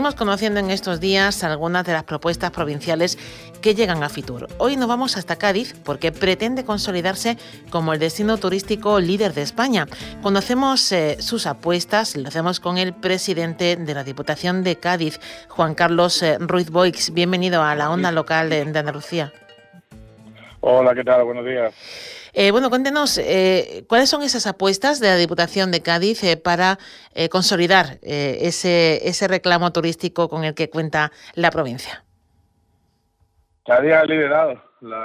Venimos conociendo en estos días algunas de las propuestas provinciales que llegan a Fitur. Hoy nos vamos hasta Cádiz porque pretende consolidarse como el destino turístico líder de España. Conocemos eh, sus apuestas, lo hacemos con el presidente de la Diputación de Cádiz, Juan Carlos eh, Ruiz Boix. Bienvenido a la onda local de Andalucía. Hola, ¿qué tal? Buenos días. Eh, bueno, cuéntenos, eh, ¿cuáles son esas apuestas de la Diputación de Cádiz eh, para consolidar ese, ese reclamo turístico con el que cuenta la provincia? Cádiz ha liderado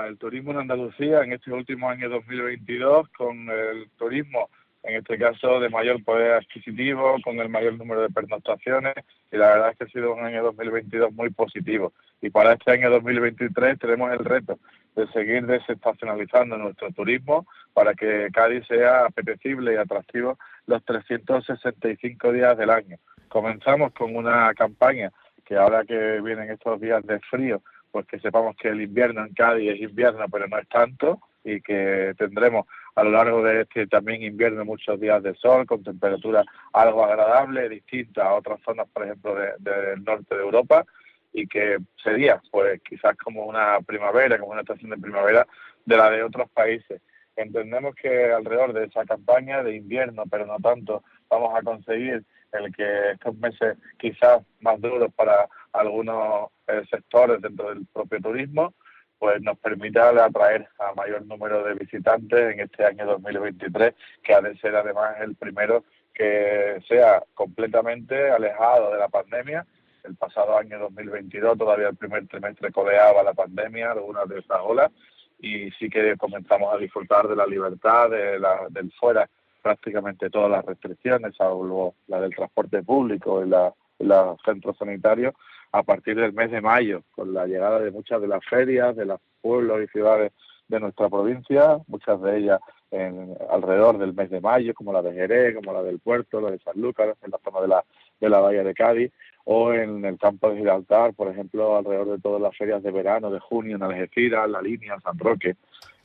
el turismo en Andalucía en este último año 2022 con el turismo en este caso de mayor poder adquisitivo, con el mayor número de pernoctaciones, y la verdad es que ha sido un año 2022 muy positivo. Y para este año 2023 tenemos el reto de seguir desestacionalizando nuestro turismo para que Cádiz sea apetecible y atractivo los 365 días del año. Comenzamos con una campaña que ahora que vienen estos días de frío, pues que sepamos que el invierno en Cádiz es invierno, pero no es tanto, y que tendremos a lo largo de este también invierno muchos días de sol con temperaturas algo agradables, distintas a otras zonas, por ejemplo, del norte de Europa, y que sería pues quizás como una primavera, como una estación de primavera de la de otros países. Entendemos que alrededor de esa campaña de invierno, pero no tanto, vamos a conseguir el que estos meses quizás más duros para algunos eh, sectores dentro del propio turismo, pues nos permita atraer a mayor número de visitantes en este año 2023, que ha de ser además el primero que sea completamente alejado de la pandemia. El pasado año 2022 todavía el primer trimestre codeaba la pandemia, algunas de esas olas, y sí que comenzamos a disfrutar de la libertad, de la, del fuera prácticamente todas las restricciones, salvo la del transporte público y la, los centros sanitarios, a partir del mes de mayo, con la llegada de muchas de las ferias, de los pueblos y ciudades de nuestra provincia, muchas de ellas en, alrededor del mes de mayo, como la de Jerez, como la del Puerto, la de San Lucas, en la zona de la, de la Bahía de Cádiz, o en el campo de Gibraltar, por ejemplo, alrededor de todas las ferias de verano, de junio, en Algeciras, La Línea, San Roque.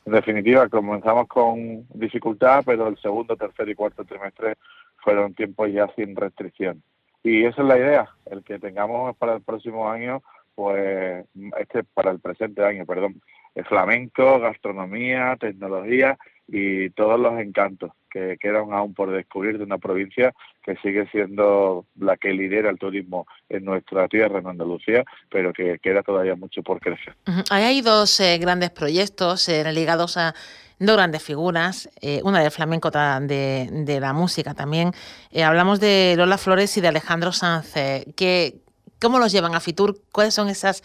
En definitiva, comenzamos con dificultad, pero el segundo, tercer y cuarto trimestre fueron tiempos ya sin restricción. Y esa es la idea, el que tengamos para el próximo año, pues este para el presente año, perdón, el flamenco, gastronomía, tecnología y todos los encantos que quedan aún por descubrir de una provincia que sigue siendo la que lidera el turismo en nuestra tierra, en Andalucía, pero que queda todavía mucho por crecer. Hay dos eh, grandes proyectos eh, ligados a dos grandes figuras, eh, una del flamenco, otra de, la música también. Eh, hablamos de Lola Flores y de Alejandro Sanz. Eh, ¿Cómo los llevan a Fitur? ¿Cuáles son esas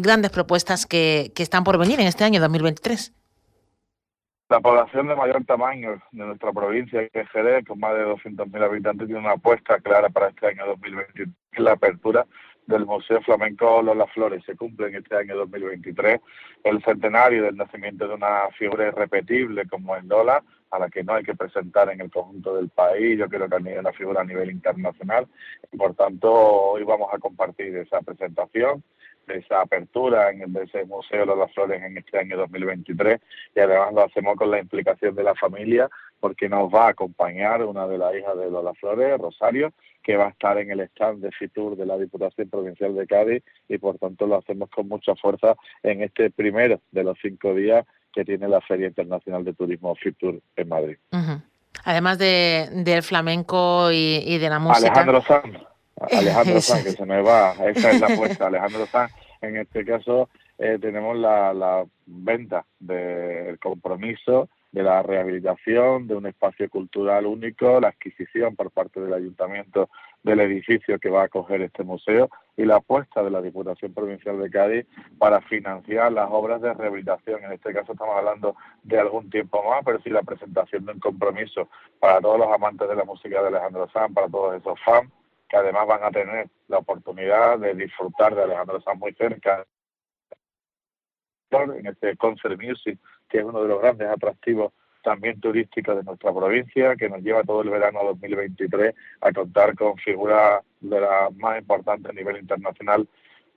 grandes propuestas que, están por venir en este año 2023? La población de mayor tamaño de nuestra provincia, que es Jerez, con más de 200.000 habitantes, tiene una apuesta clara para este año 2023, la apertura del Museo Flamenco Lola Flores. Se cumple en este año 2023 el centenario del nacimiento de una figura irrepetible como es Lola, a la que no hay que presentar en el conjunto del país. Yo creo que es una figura a nivel internacional. Y por tanto, hoy vamos a compartir esa presentación esa apertura en ese Museo Lola Flores en este año 2023 y además lo hacemos con la implicación de la familia porque nos va a acompañar una de las hijas de Lola Flores, Rosario, que va a estar en el stand de FITUR de la Diputación Provincial de Cádiz y por tanto lo hacemos con mucha fuerza en este primero de los cinco días que tiene la Feria Internacional de Turismo FITUR en Madrid. Además de, del flamenco y, de la música. Alejandro Sanz, Alejandro Sanz, que se me va, esa es la apuesta, Alejandro Sanz. En este caso eh, tenemos la, la venta del compromiso de la rehabilitación de un espacio cultural único, la adquisición por parte del ayuntamiento del edificio que va a acoger este museo y la apuesta de la Diputación Provincial de Cádiz para financiar las obras de rehabilitación. En este caso estamos hablando de algún tiempo más, pero sí la presentación de un compromiso para todos los amantes de la música de Alejandro Sanz, para todos esos fans que además van a tener la oportunidad de disfrutar de Alejandro Sanz muy cerca en este Concert Music, que es uno de los grandes atractivos también turísticos de nuestra provincia, que nos lleva todo el verano 2023 a contar con figuras de las más importantes a nivel internacional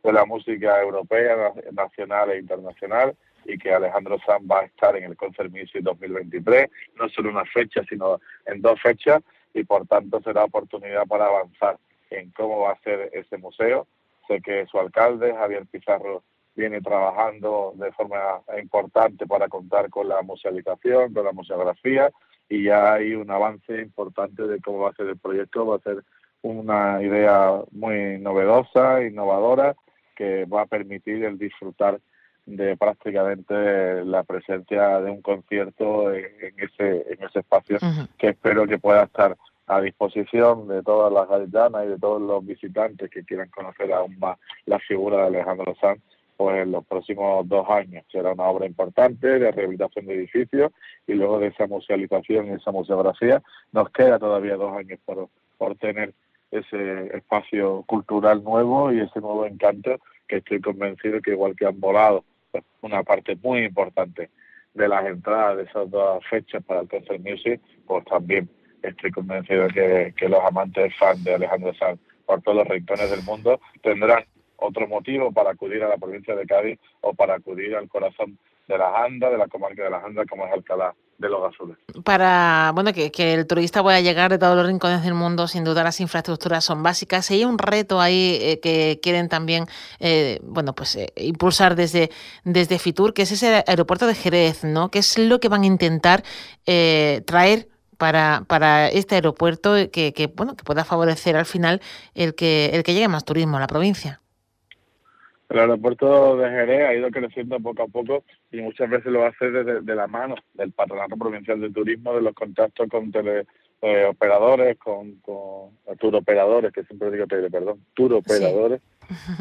de la música europea, nacional e internacional, y que Alejandro Sanz va a estar en el Concert Music 2023, no solo una fecha, sino en dos fechas, y por tanto será oportunidad para avanzar en cómo va a ser ese museo. Sé que su alcalde, Javier Pizarro, viene trabajando de forma importante para contar con la musealización, con la museografía y ya hay un avance importante de cómo va a ser el proyecto. Va a ser una idea muy novedosa, innovadora, que va a permitir el disfrutar de prácticamente la presencia de un concierto en, ese en ese espacio que espero que pueda estar a disposición de todas las gaditanas y de todos los visitantes que quieran conocer aún más la figura de Alejandro Sanz pues en los próximos dos años. Será una obra importante de rehabilitación de edificios y luego de esa musealización y esa museografía nos queda todavía dos años por, por tener ese espacio cultural nuevo y ese nuevo encanto que estoy convencido que igual que han volado pues, una parte muy importante de las entradas de esas dos fechas para el Concert Music, pues también estoy convencido que, que los amantes fans de Alejandro Sanz por todos los rincones del mundo tendrán otro motivo para acudir a la provincia de Cádiz o para acudir al corazón de las Andas, de la comarca de las Andas, como es Alcalá de los Azules. Para bueno que, el turista pueda llegar de todos los rincones del mundo, sin duda las infraestructuras son básicas. Y hay un reto ahí eh, que quieren también eh, bueno pues eh, impulsar desde, desde Fitur, que es ese aeropuerto de Jerez, ¿no? ¿Qué es lo que van a intentar traer para, para este aeropuerto que, que, bueno que pueda favorecer al final el que el que llegue más turismo a la provincia? El aeropuerto de Jerez ha ido creciendo poco a poco y muchas veces lo hace desde de la mano del Patronato Provincial de Turismo, de los contactos con teleoperadores, eh, con, con turoperadores, que siempre digo tele, perdón, turoperadores,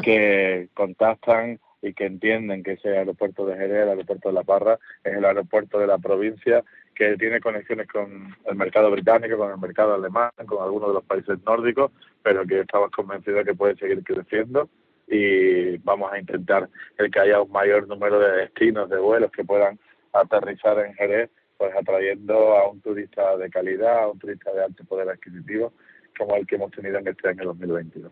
que contactan y que entienden que ese aeropuerto de Jerez, el aeropuerto de La Parra, es el aeropuerto de la provincia que tiene conexiones con el mercado británico, con el mercado alemán, con algunos de los países nórdicos, pero que estamos convencidos de que puede seguir creciendo y vamos a intentar el que haya un mayor número de destinos, de vuelos que puedan aterrizar en Jerez, pues atrayendo a un turista de calidad, a un turista de alto poder adquisitivo, como el que hemos tenido en este año 2022.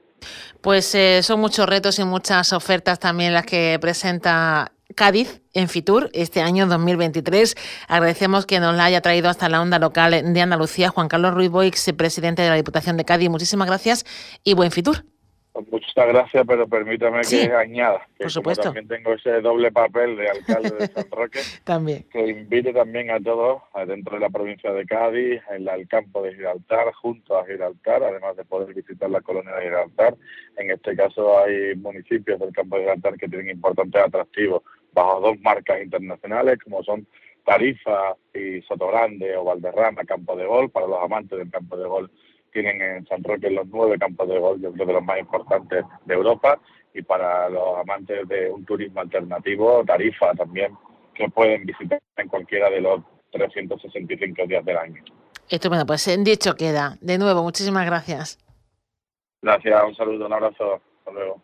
Pues eh, son muchos retos y muchas ofertas también las que presenta Cádiz en Fitur este año 2023. Agradecemos que nos la haya traído hasta la onda local de Andalucía Juan Carlos Ruiz Boix, presidente de la Diputación de Cádiz. Muchísimas gracias y buen Fitur. Muchas gracias, pero permítame que añada, que por supuesto. también tengo ese doble papel de alcalde de San Roque, también. que invite también a todos dentro de la provincia de Cádiz, en el campo de Gibraltar, junto a Gibraltar, además de poder visitar la colonia de Gibraltar. En este caso hay municipios del campo de Gibraltar que tienen importantes atractivos bajo dos marcas internacionales, como son Tarifa y Sotogrande o Valderrama, campo de gol, para los amantes del campo de gol tienen en San Roque los nueve campos de golf, yo creo de los más importantes de Europa, y para los amantes de un turismo alternativo, Tarifa también, que pueden visitar en cualquiera de los 365 días del año. Estupendo, pues en dicho queda. De nuevo, muchísimas gracias. Gracias, un saludo, un abrazo, hasta luego.